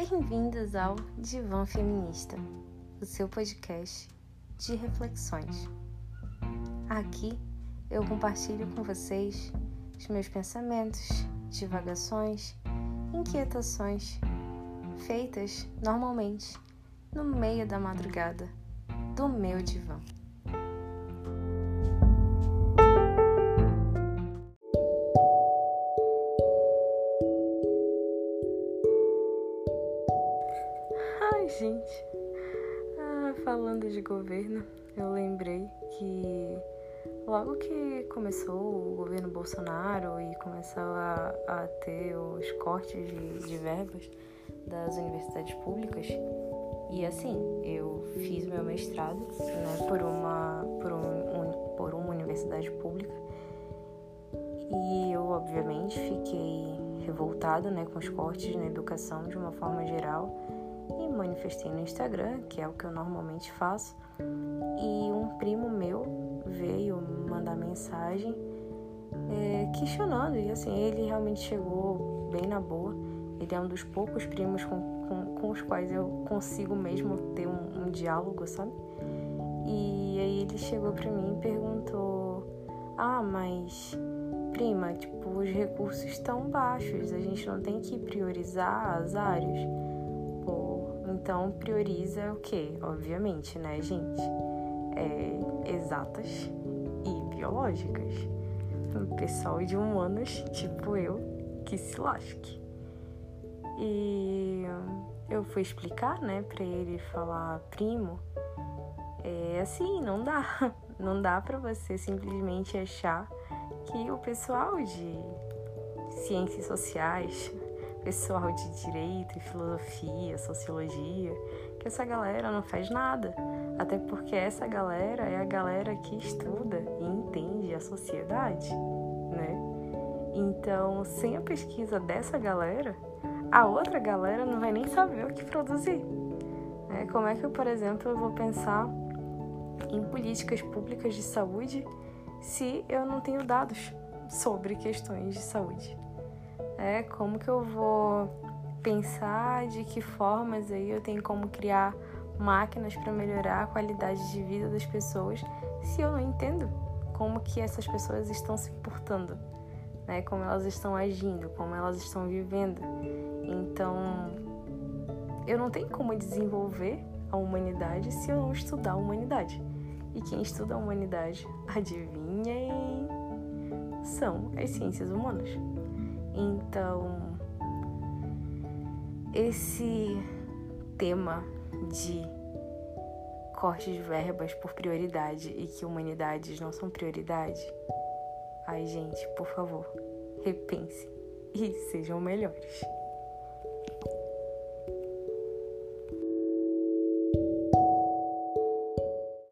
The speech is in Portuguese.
Bem-vindos ao Divã Feminista, o seu podcast de reflexões. Aqui eu compartilho com vocês os meus pensamentos, divagações, inquietações, feitas normalmente no meio da madrugada do meu divã. Gente. Ah, falando de governo, eu lembrei que logo que começou o governo Bolsonaro e começou a, a ter os cortes de, de verbas das universidades públicas, e assim, eu fiz meu mestrado né, por, uma, por, um, por uma universidade pública e eu, obviamente, fiquei revoltada né, com os cortes na educação de uma forma geral e manifestei no Instagram, que é o que eu normalmente faço. E um primo meu veio mandar mensagem é, questionando, e assim, ele realmente chegou bem na boa. Ele é um dos poucos primos com, com, com os quais eu consigo mesmo ter um, um diálogo, sabe? E aí ele chegou para mim e perguntou: Ah, mas prima, tipo, os recursos estão baixos, a gente não tem que priorizar as áreas. Então prioriza o que? Obviamente, né, gente? É, exatas e biológicas. O pessoal de humanos, tipo eu, que se lasque. E eu fui explicar, né, pra ele falar, primo, é assim, não dá. Não dá pra você simplesmente achar que o pessoal de ciências sociais pessoal de direito, filosofia, sociologia, que essa galera não faz nada. Até porque essa galera é a galera que estuda e entende a sociedade, né? Então, sem a pesquisa dessa galera, a outra galera não vai nem saber o que produzir. Né? Como é que eu, por exemplo, vou pensar em políticas públicas de saúde se eu não tenho dados sobre questões de saúde? É como que eu vou pensar de que formas aí eu tenho como criar máquinas para melhorar a qualidade de vida das pessoas se eu não entendo como que essas pessoas estão se portando, né? Como elas estão agindo, como elas estão vivendo. Então, eu não tenho como desenvolver a humanidade se eu não estudar a humanidade. E quem estuda a humanidade, adivinhem, são as ciências humanas. Então, esse tema de corte de verbas por prioridade e que humanidades não são prioridade, ai gente, por favor, repense e sejam melhores.